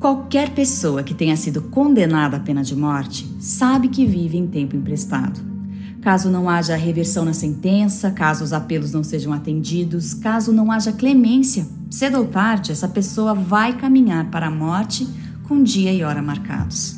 Qualquer pessoa que tenha sido condenada à pena de morte sabe que vive em tempo emprestado. Caso não haja reversão na sentença, caso os apelos não sejam atendidos, caso não haja clemência, cedo ou tarde essa pessoa vai caminhar para a morte com dia e hora marcados.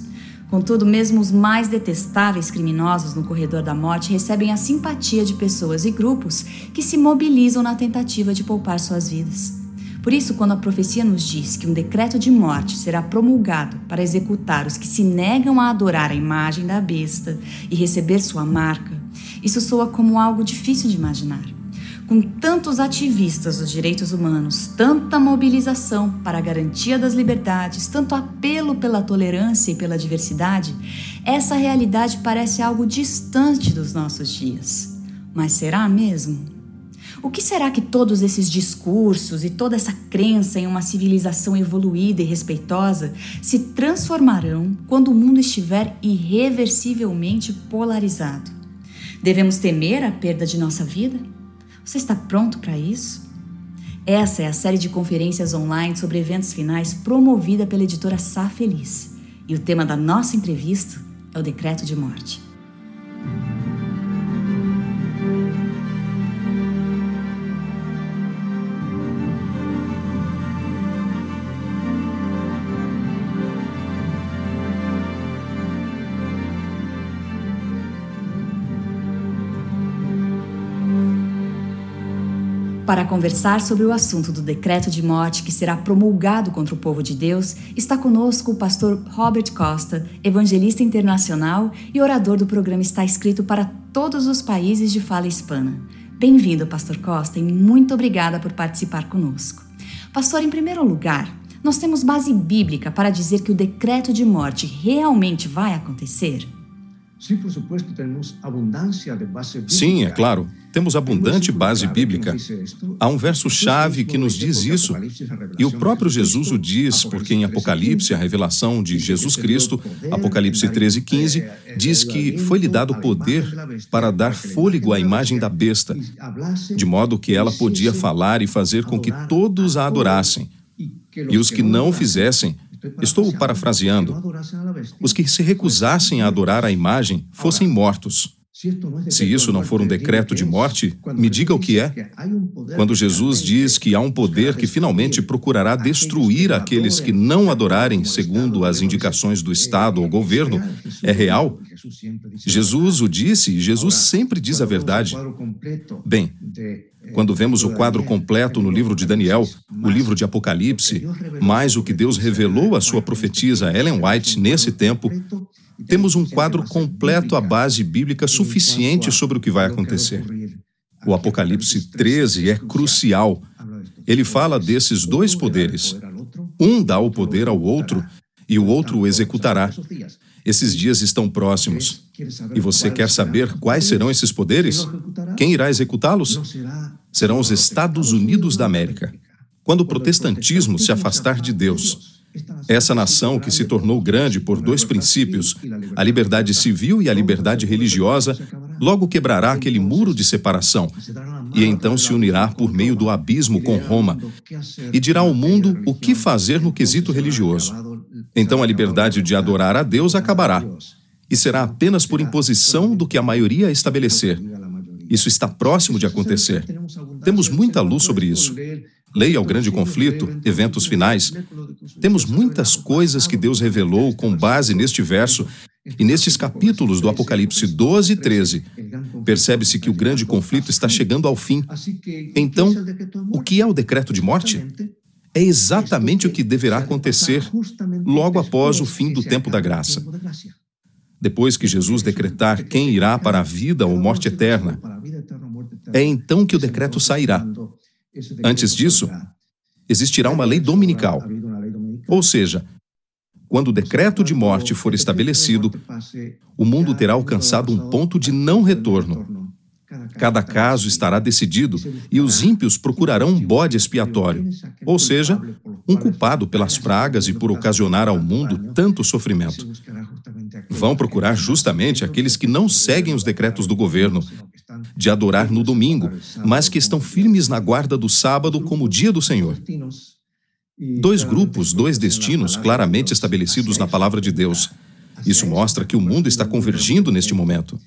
Contudo, mesmo os mais detestáveis criminosos no corredor da morte recebem a simpatia de pessoas e grupos que se mobilizam na tentativa de poupar suas vidas. Por isso, quando a profecia nos diz que um decreto de morte será promulgado para executar os que se negam a adorar a imagem da besta e receber sua marca, isso soa como algo difícil de imaginar. Com tantos ativistas dos direitos humanos, tanta mobilização para a garantia das liberdades, tanto apelo pela tolerância e pela diversidade, essa realidade parece algo distante dos nossos dias. Mas será mesmo? O que será que todos esses discursos e toda essa crença em uma civilização evoluída e respeitosa se transformarão quando o mundo estiver irreversivelmente polarizado? Devemos temer a perda de nossa vida? Você está pronto para isso? Essa é a série de conferências online sobre eventos finais promovida pela editora Sá Feliz. E o tema da nossa entrevista é o decreto de morte. Para conversar sobre o assunto do decreto de morte que será promulgado contra o povo de Deus, está conosco o pastor Robert Costa, evangelista internacional e orador do programa Está Escrito para todos os países de fala hispana. Bem-vindo, pastor Costa, e muito obrigada por participar conosco. Pastor, em primeiro lugar, nós temos base bíblica para dizer que o decreto de morte realmente vai acontecer? Sim, é claro. Temos abundante base bíblica. Há um verso-chave que nos diz isso, e o próprio Jesus o diz, porque em Apocalipse, a revelação de Jesus Cristo, Apocalipse 13, 15, diz que foi-lhe dado poder para dar fôlego à imagem da besta, de modo que ela podia falar e fazer com que todos a adorassem. E os que não fizessem, Estou parafraseando. Os que se recusassem a adorar a imagem fossem mortos. Se isso não for um decreto de morte, me diga o que é. Quando Jesus diz que há um poder que finalmente procurará destruir aqueles que não adorarem segundo as indicações do Estado ou governo, é real? Jesus o disse e Jesus sempre diz a verdade. Bem, quando vemos o quadro completo no livro de Daniel, o livro de Apocalipse, mais o que Deus revelou à sua profetisa Ellen White nesse tempo, temos um quadro completo à base bíblica suficiente sobre o que vai acontecer. O Apocalipse 13 é crucial. Ele fala desses dois poderes. Um dá o poder ao outro e o outro o executará. Esses dias estão próximos. E você quer saber quais serão esses poderes? Quem irá executá-los? Serão os Estados Unidos da América. Quando o protestantismo se afastar de Deus, essa nação que se tornou grande por dois princípios, a liberdade civil e a liberdade religiosa, logo quebrará aquele muro de separação e então se unirá por meio do abismo com Roma e dirá ao mundo o que fazer no quesito religioso. Então a liberdade de adorar a Deus acabará e será apenas por imposição do que a maioria estabelecer. Isso está próximo de acontecer. Temos muita luz sobre isso. Leia o grande conflito, eventos finais. Temos muitas coisas que Deus revelou com base neste verso e nestes capítulos do Apocalipse 12 e 13. Percebe-se que o grande conflito está chegando ao fim. Então, o que é o decreto de morte? é exatamente o que deverá acontecer logo após o fim do tempo da graça. Depois que Jesus decretar quem irá para a vida ou morte eterna, é então que o decreto sairá. Antes disso, existirá uma lei dominical. Ou seja, quando o decreto de morte for estabelecido, o mundo terá alcançado um ponto de não retorno. Cada caso estará decidido e os ímpios procurarão um bode expiatório, ou seja, um culpado pelas pragas e por ocasionar ao mundo tanto sofrimento. Vão procurar justamente aqueles que não seguem os decretos do governo, de adorar no domingo, mas que estão firmes na guarda do sábado como dia do Senhor. Dois grupos, dois destinos claramente estabelecidos na palavra de Deus. Isso mostra que o mundo está convergindo neste momento.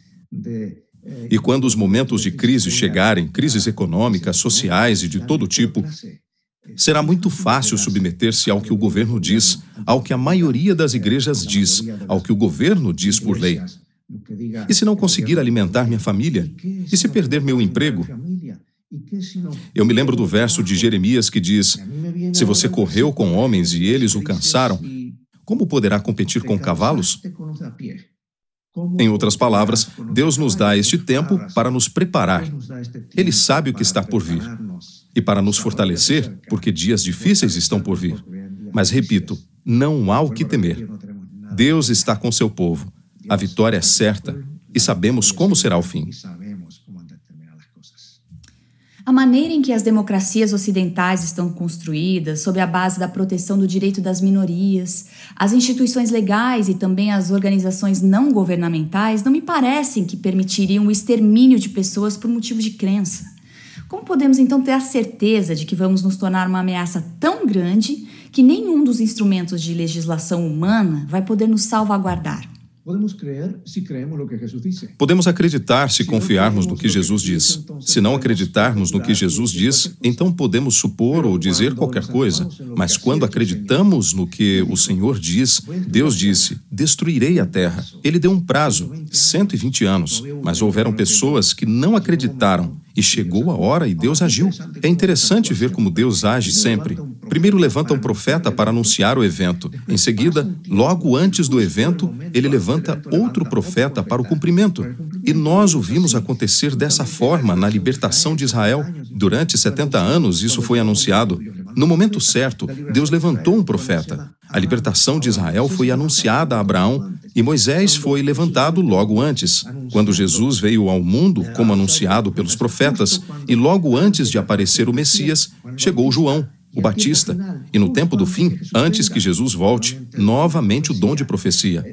E quando os momentos de crise chegarem, crises econômicas, sociais e de todo tipo, será muito fácil submeter-se ao que o governo diz, ao que a maioria das igrejas diz, ao que o governo diz por lei. E se não conseguir alimentar minha família? E se perder meu emprego? Eu me lembro do verso de Jeremias que diz: Se você correu com homens e eles o cansaram, como poderá competir com cavalos? Em outras palavras, Deus nos dá este tempo para nos preparar. Ele sabe o que está por vir. E para nos fortalecer, porque dias difíceis estão por vir. Mas repito, não há o que temer. Deus está com seu povo. A vitória é certa e sabemos como será o fim. A maneira em que as democracias ocidentais estão construídas, sob a base da proteção do direito das minorias, as instituições legais e também as organizações não governamentais, não me parecem que permitiriam o extermínio de pessoas por motivo de crença. Como podemos então ter a certeza de que vamos nos tornar uma ameaça tão grande que nenhum dos instrumentos de legislação humana vai poder nos salvaguardar? Podemos acreditar se confiarmos no que Jesus diz. Se não acreditarmos no que Jesus diz, então podemos supor ou dizer qualquer coisa. Mas quando acreditamos no que o Senhor diz, Deus disse: Destruirei a terra. Ele deu um prazo, 120 anos. Mas houveram pessoas que não acreditaram e chegou a hora e Deus agiu. É interessante ver como Deus age sempre. Primeiro levanta um profeta para anunciar o evento. Em seguida, logo antes do evento, ele levanta outro profeta para o cumprimento. E nós o vimos acontecer dessa forma na libertação de Israel. Durante 70 anos, isso foi anunciado. No momento certo, Deus levantou um profeta. A libertação de Israel foi anunciada a Abraão e Moisés foi levantado logo antes. Quando Jesus veio ao mundo, como anunciado pelos profetas, e logo antes de aparecer o Messias, chegou João, o Batista. E no tempo do fim, antes que Jesus volte, novamente o dom de profecia.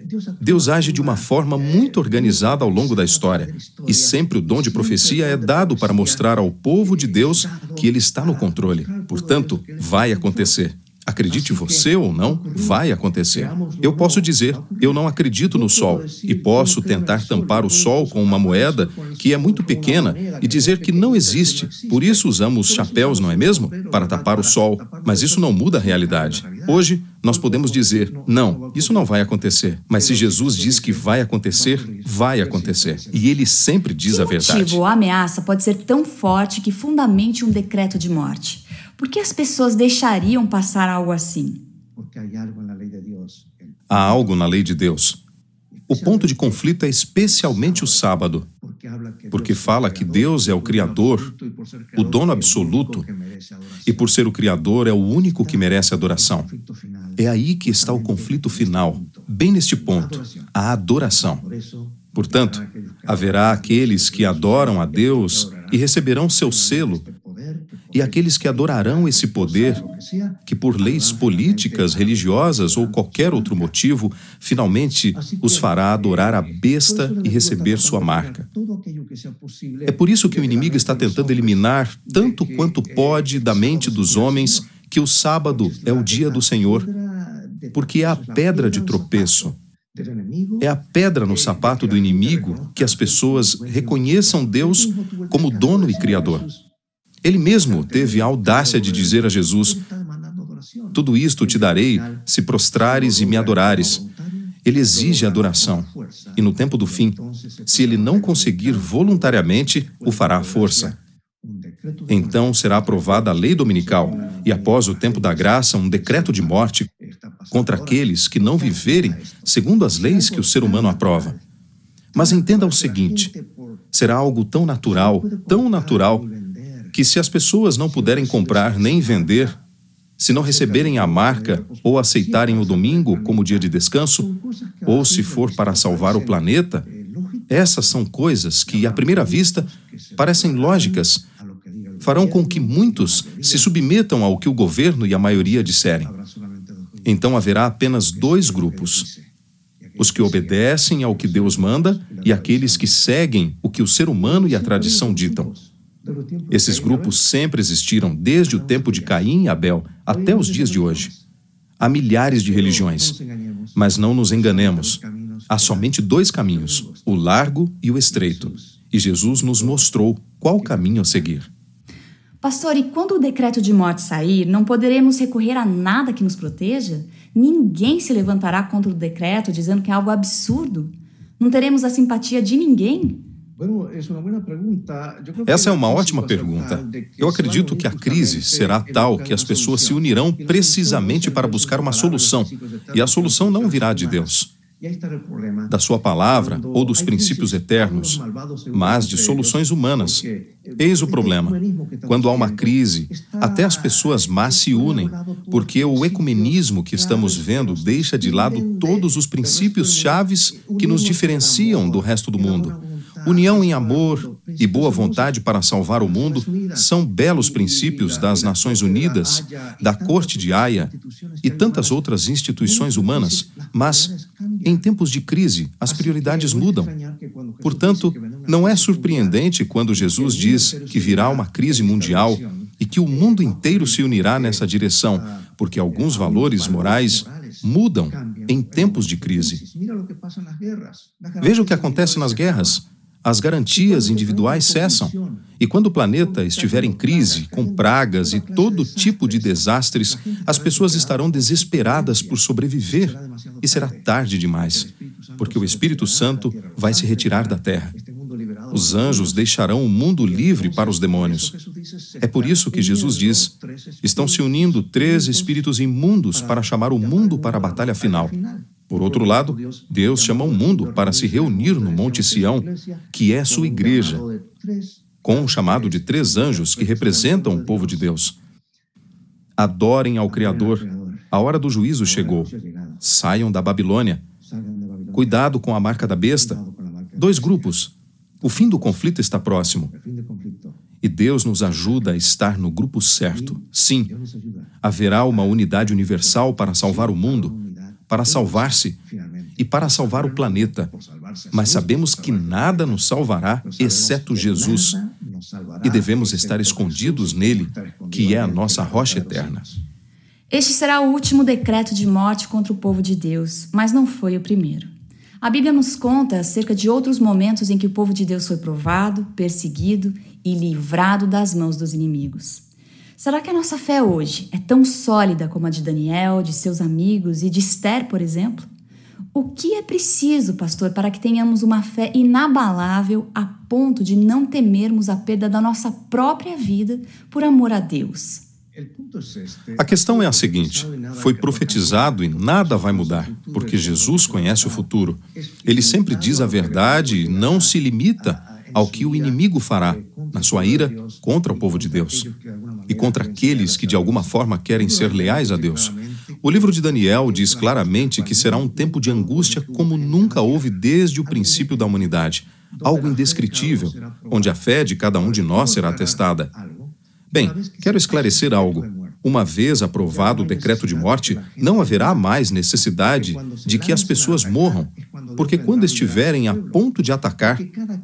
Deus age de uma forma muito organizada ao longo da história. E sempre o dom de profecia é dado para mostrar ao povo de Deus que ele está no controle. Portanto, vai acontecer. Acredite você ou não, vai acontecer. Eu posso dizer, eu não acredito no sol, e posso tentar tampar o sol com uma moeda que é muito pequena e dizer que não existe. Por isso usamos chapéus, não é mesmo? Para tapar o sol. Mas isso não muda a realidade. Hoje, nós podemos dizer, não, isso não vai acontecer. Mas se Jesus diz que vai acontecer, vai acontecer. E ele sempre diz que a verdade. motivo a ameaça pode ser tão forte que fundamente um decreto de morte? Por que as pessoas deixariam passar algo assim? Há algo na lei de Deus. O ponto de conflito é especialmente o sábado, porque fala que Deus é o Criador, o dono absoluto, e por ser o Criador é o único que merece adoração. É aí que está o conflito final, bem neste ponto, a adoração. Portanto, haverá aqueles que adoram a Deus e receberão seu selo e aqueles que adorarão esse poder, que por leis políticas, religiosas ou qualquer outro motivo, finalmente os fará adorar a besta e receber sua marca. É por isso que o inimigo está tentando eliminar, tanto quanto pode, da mente dos homens que o sábado é o dia do Senhor, porque é a pedra de tropeço. É a pedra no sapato do inimigo que as pessoas reconheçam Deus como dono e criador. Ele mesmo teve a audácia de dizer a Jesus: Tudo isto te darei se prostrares e me adorares. Ele exige adoração. E no tempo do fim, se ele não conseguir voluntariamente, o fará à força. Então será aprovada a lei dominical e, após o tempo da graça, um decreto de morte contra aqueles que não viverem segundo as leis que o ser humano aprova. Mas entenda o seguinte: será algo tão natural, tão natural, que se as pessoas não puderem comprar nem vender, se não receberem a marca ou aceitarem o domingo como dia de descanso, ou se for para salvar o planeta, essas são coisas que, à primeira vista, parecem lógicas, farão com que muitos se submetam ao que o governo e a maioria disserem. Então haverá apenas dois grupos: os que obedecem ao que Deus manda e aqueles que seguem o que o ser humano e a tradição ditam. Esses grupos sempre existiram desde o tempo de Caim e Abel até os dias de hoje. Há milhares de religiões, mas não nos enganemos. Há somente dois caminhos, o largo e o estreito, e Jesus nos mostrou qual caminho a seguir. Pastor, e quando o decreto de morte sair, não poderemos recorrer a nada que nos proteja? Ninguém se levantará contra o decreto dizendo que é algo absurdo? Não teremos a simpatia de ninguém? Essa é uma ótima pergunta. Eu acredito que a crise será tal que as pessoas se unirão precisamente para buscar uma solução, e a solução não virá de Deus da sua palavra ou dos princípios eternos, mas de soluções humanas. Eis o problema. Quando há uma crise, até as pessoas más se unem, porque o ecumenismo que estamos vendo deixa de lado todos os princípios chaves que nos diferenciam do resto do mundo. União em amor e boa vontade para salvar o mundo são belos princípios das Nações Unidas, da Corte de Haia e tantas outras instituições humanas, mas em tempos de crise as prioridades mudam. Portanto, não é surpreendente quando Jesus diz que virá uma crise mundial e que o mundo inteiro se unirá nessa direção, porque alguns valores morais mudam em tempos de crise. Veja o que acontece nas guerras as garantias individuais cessam. E quando o planeta estiver em crise, com pragas e todo tipo de desastres, as pessoas estarão desesperadas por sobreviver e será tarde demais, porque o Espírito Santo vai se retirar da Terra. Os anjos deixarão o mundo livre para os demônios. É por isso que Jesus diz: estão se unindo três espíritos imundos para chamar o mundo para a batalha final. Por outro lado, Deus chama o mundo para se reunir no Monte Sião, que é sua igreja, com um chamado de três anjos que representam o povo de Deus. Adorem ao Criador. A hora do juízo chegou. Saiam da Babilônia. Cuidado com a marca da besta. Dois grupos. O fim do conflito está próximo. E Deus nos ajuda a estar no grupo certo. Sim, haverá uma unidade universal para salvar o mundo para salvar-se e para salvar o planeta. Mas sabemos que nada nos salvará exceto Jesus. E devemos estar escondidos nele, que é a nossa rocha eterna. Este será o último decreto de morte contra o povo de Deus, mas não foi o primeiro. A Bíblia nos conta acerca de outros momentos em que o povo de Deus foi provado, perseguido e livrado das mãos dos inimigos. Será que a nossa fé hoje é tão sólida como a de Daniel, de seus amigos e de Esther, por exemplo? O que é preciso, pastor, para que tenhamos uma fé inabalável a ponto de não temermos a perda da nossa própria vida por amor a Deus? A questão é a seguinte: foi profetizado e nada vai mudar, porque Jesus conhece o futuro. Ele sempre diz a verdade e não se limita ao que o inimigo fará na sua ira contra o povo de Deus e contra aqueles que de alguma forma querem ser leais a Deus. O livro de Daniel diz claramente que será um tempo de angústia como nunca houve desde o princípio da humanidade, algo indescritível, onde a fé de cada um de nós será testada. Bem, quero esclarecer algo. Uma vez aprovado o decreto de morte, não haverá mais necessidade de que as pessoas morram, porque quando estiverem a ponto de atacar,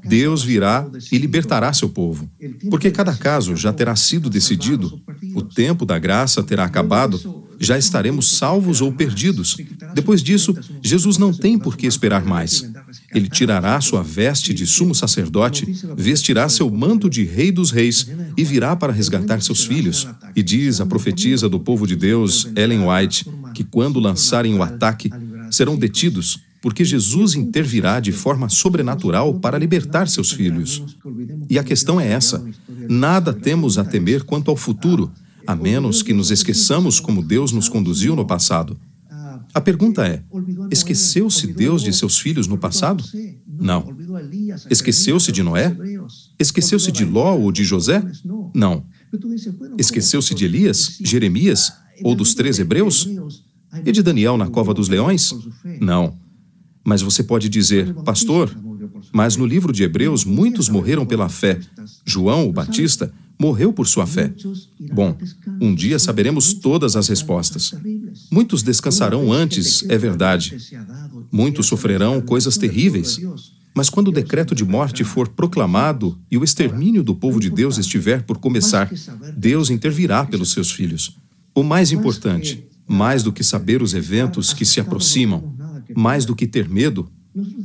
Deus virá e libertará seu povo. Porque cada caso já terá sido decidido, o tempo da graça terá acabado, já estaremos salvos ou perdidos. Depois disso, Jesus não tem por que esperar mais. Ele tirará sua veste de sumo sacerdote, vestirá seu manto de rei dos reis e virá para resgatar seus filhos. E diz a profetisa do povo de Deus, Ellen White, que quando lançarem o ataque, serão detidos porque Jesus intervirá de forma sobrenatural para libertar seus filhos. E a questão é essa: nada temos a temer quanto ao futuro, a menos que nos esqueçamos como Deus nos conduziu no passado. A pergunta é: esqueceu-se Deus de seus filhos no passado? Não. Esqueceu-se de Noé? Esqueceu-se de Ló ou de José? Não. Esqueceu-se de Elias, Jeremias ou dos três hebreus? E de Daniel na cova dos leões? Não. Mas você pode dizer, pastor, mas no livro de Hebreus muitos morreram pela fé. João, o Batista, morreu por sua fé. Bom, um dia saberemos todas as respostas. Muitos descansarão antes, é verdade. Muitos sofrerão coisas terríveis. Mas quando o decreto de morte for proclamado e o extermínio do povo de Deus estiver por começar, Deus intervirá pelos seus filhos. O mais importante, mais do que saber os eventos que se aproximam, mais do que ter medo,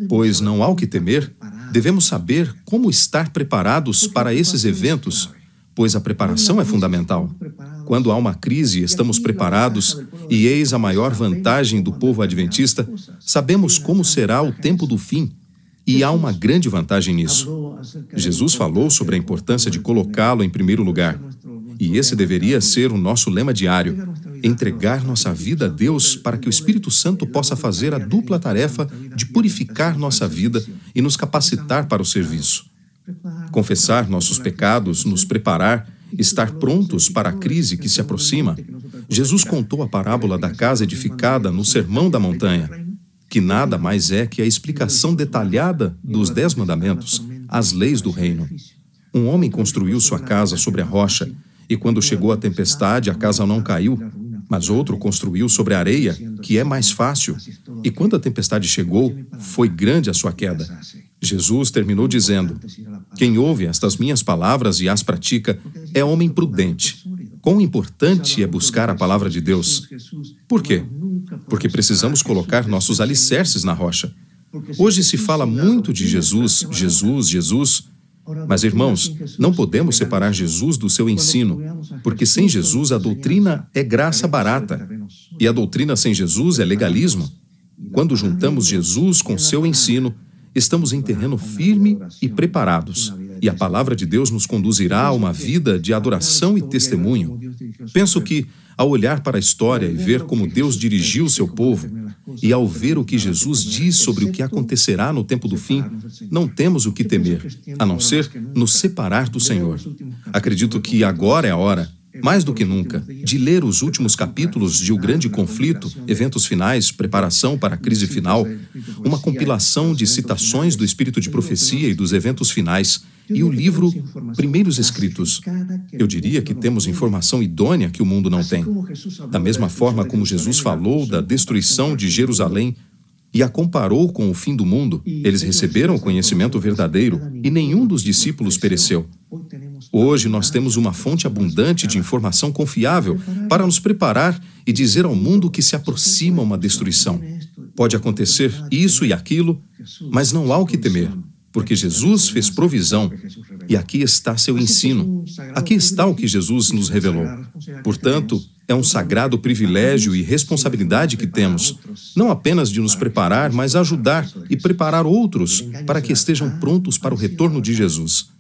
pois não há o que temer, devemos saber como estar preparados para esses eventos, pois a preparação é fundamental. Quando há uma crise, estamos preparados, e eis a maior vantagem do povo adventista: sabemos como será o tempo do fim e há uma grande vantagem nisso. Jesus falou sobre a importância de colocá-lo em primeiro lugar. E esse deveria ser o nosso lema diário: entregar nossa vida a Deus para que o Espírito Santo possa fazer a dupla tarefa de purificar nossa vida e nos capacitar para o serviço. Confessar nossos pecados, nos preparar, estar prontos para a crise que se aproxima. Jesus contou a parábola da casa edificada no Sermão da Montanha que nada mais é que a explicação detalhada dos Dez Mandamentos, as leis do reino. Um homem construiu sua casa sobre a rocha, e quando chegou a tempestade, a casa não caiu, mas outro construiu sobre a areia, que é mais fácil. E quando a tempestade chegou, foi grande a sua queda. Jesus terminou dizendo: Quem ouve estas minhas palavras e as pratica é homem prudente. Quão importante é buscar a palavra de Deus. Por quê? Porque precisamos colocar nossos alicerces na rocha. Hoje se fala muito de Jesus, Jesus, Jesus. Mas, irmãos, não podemos separar Jesus do seu ensino, porque sem Jesus a doutrina é graça barata e a doutrina sem Jesus é legalismo. Quando juntamos Jesus com seu ensino, estamos em terreno firme e preparados, e a palavra de Deus nos conduzirá a uma vida de adoração e testemunho. Penso que, ao olhar para a história e ver como Deus dirigiu seu povo, e ao ver o que Jesus diz sobre o que acontecerá no tempo do fim, não temos o que temer, a não ser nos separar do Senhor. Acredito que agora é a hora mais do que nunca, de ler os últimos capítulos de O Grande Conflito, eventos finais, preparação para a crise final, uma compilação de citações do espírito de profecia e dos eventos finais, e o livro Primeiros Escritos. Eu diria que temos informação idônea que o mundo não tem. Da mesma forma como Jesus falou da destruição de Jerusalém e a comparou com o fim do mundo, eles receberam o conhecimento verdadeiro e nenhum dos discípulos pereceu. Hoje nós temos uma fonte abundante de informação confiável para nos preparar e dizer ao mundo que se aproxima uma destruição. Pode acontecer isso e aquilo, mas não há o que temer, porque Jesus fez provisão e aqui está seu ensino. Aqui está o que Jesus nos revelou. Portanto, é um sagrado privilégio e responsabilidade que temos, não apenas de nos preparar, mas ajudar e preparar outros para que estejam prontos para o retorno de Jesus.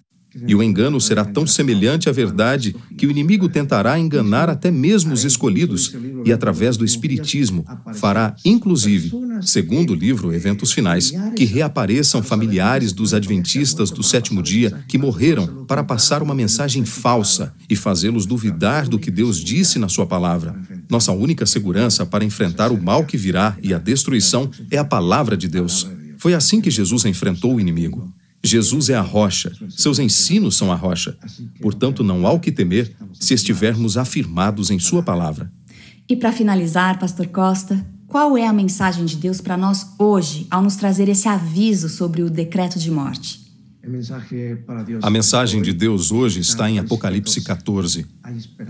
E o engano será tão semelhante à verdade que o inimigo tentará enganar até mesmo os escolhidos, e através do Espiritismo fará, inclusive, segundo o livro Eventos Finais, que reapareçam familiares dos adventistas do sétimo dia que morreram para passar uma mensagem falsa e fazê-los duvidar do que Deus disse na Sua palavra. Nossa única segurança para enfrentar o mal que virá e a destruição é a palavra de Deus. Foi assim que Jesus enfrentou o inimigo. Jesus é a rocha, seus ensinos são a rocha. Portanto, não há o que temer se estivermos afirmados em Sua palavra. E para finalizar, Pastor Costa, qual é a mensagem de Deus para nós hoje ao nos trazer esse aviso sobre o decreto de morte? A mensagem de Deus hoje está em Apocalipse 14.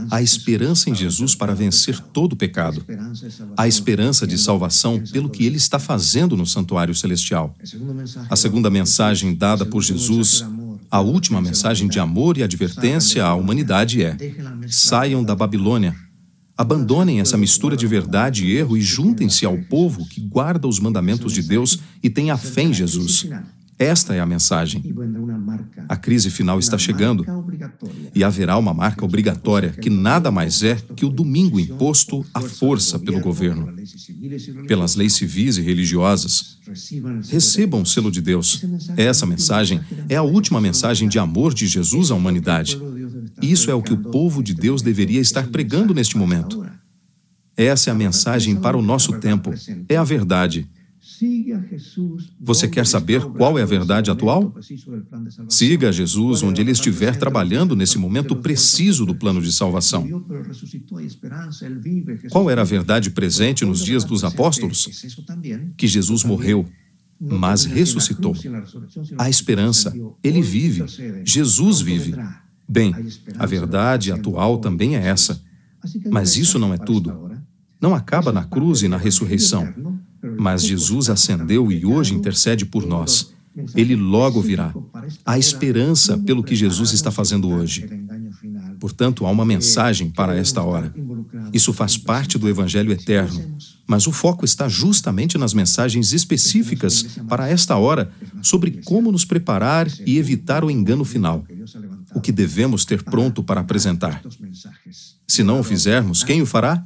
A esperança em Jesus para vencer todo o pecado. A esperança de salvação pelo que ele está fazendo no santuário celestial. A segunda mensagem dada por Jesus, a última mensagem de amor e advertência à humanidade é: saiam da Babilônia. Abandonem essa mistura de verdade e erro e juntem-se ao povo que guarda os mandamentos de Deus e tem a fé em Jesus. Esta é a mensagem. A crise final está chegando e haverá uma marca obrigatória que nada mais é que o domingo imposto à força pelo governo, pelas leis civis e religiosas. Recebam o selo de Deus. Essa mensagem é a última mensagem de amor de Jesus à humanidade. Isso é o que o povo de Deus deveria estar pregando neste momento. Essa é a mensagem para o nosso tempo. É a verdade. Você quer saber qual é a verdade atual? Siga Jesus onde ele estiver trabalhando nesse momento preciso do plano de salvação. Qual era a verdade presente nos dias dos apóstolos? Que Jesus morreu. mas ressuscitou. Há esperança, ele vive, Jesus vive. Bem, a verdade atual também é essa. Mas isso não é tudo. Não acaba na cruz e na ressurreição. Mas Jesus ascendeu e hoje intercede por nós. Ele logo virá. Há esperança pelo que Jesus está fazendo hoje. Portanto, há uma mensagem para esta hora. Isso faz parte do Evangelho eterno, mas o foco está justamente nas mensagens específicas para esta hora sobre como nos preparar e evitar o engano final. O que devemos ter pronto para apresentar. Se não o fizermos, quem o fará?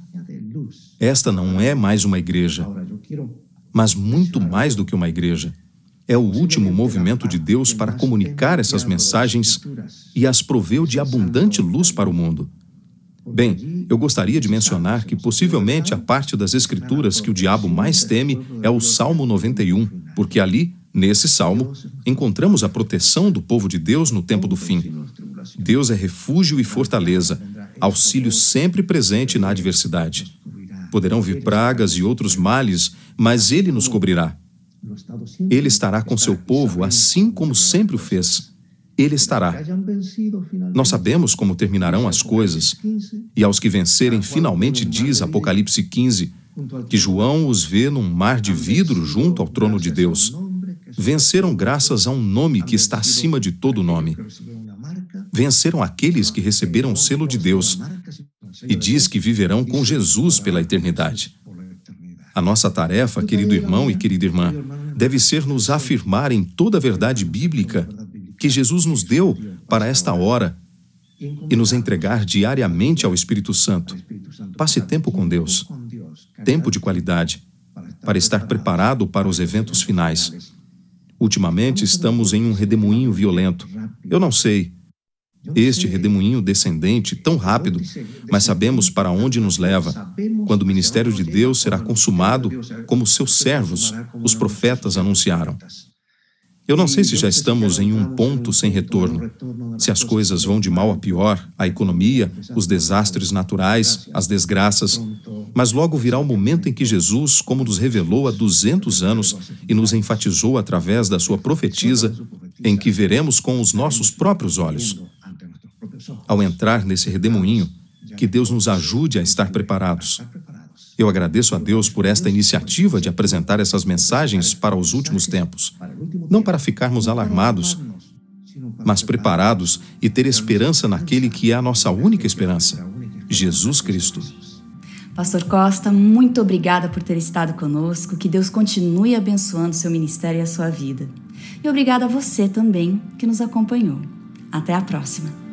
Esta não é mais uma igreja, mas muito mais do que uma igreja é o último movimento de Deus para comunicar essas mensagens e as proveu de abundante luz para o mundo. Bem, eu gostaria de mencionar que possivelmente a parte das Escrituras que o diabo mais teme é o Salmo 91, porque ali, nesse salmo, encontramos a proteção do povo de Deus no tempo do fim. Deus é refúgio e fortaleza, auxílio sempre presente na adversidade. Poderão vir pragas e outros males, mas Ele nos cobrirá. Ele estará com seu povo assim como sempre o fez. Ele estará. Nós sabemos como terminarão as coisas, e aos que vencerem, finalmente diz Apocalipse 15, que João os vê num mar de vidro junto ao trono de Deus. Venceram graças a um nome que está acima de todo nome. Venceram aqueles que receberam o selo de Deus, e diz que viverão com Jesus pela eternidade. A nossa tarefa, querido irmão e querida irmã, deve ser nos afirmar em toda a verdade bíblica que Jesus nos deu para esta hora e nos entregar diariamente ao Espírito Santo. Passe tempo com Deus, tempo de qualidade, para estar preparado para os eventos finais. Ultimamente estamos em um redemoinho violento. Eu não sei, este redemoinho descendente tão rápido, mas sabemos para onde nos leva, quando o ministério de Deus será consumado, como seus servos, os profetas, anunciaram. Eu não sei se já estamos em um ponto sem retorno, se as coisas vão de mal a pior, a economia, os desastres naturais, as desgraças, mas logo virá o momento em que Jesus, como nos revelou há 200 anos e nos enfatizou através da sua profetisa, em que veremos com os nossos próprios olhos ao entrar nesse redemoinho, que Deus nos ajude a estar preparados. Eu agradeço a Deus por esta iniciativa de apresentar essas mensagens para os últimos tempos, não para ficarmos alarmados, mas preparados e ter esperança naquele que é a nossa única esperança, Jesus Cristo. Pastor Costa, muito obrigada por ter estado conosco. Que Deus continue abençoando seu ministério e a sua vida. E obrigada a você também que nos acompanhou. Até a próxima.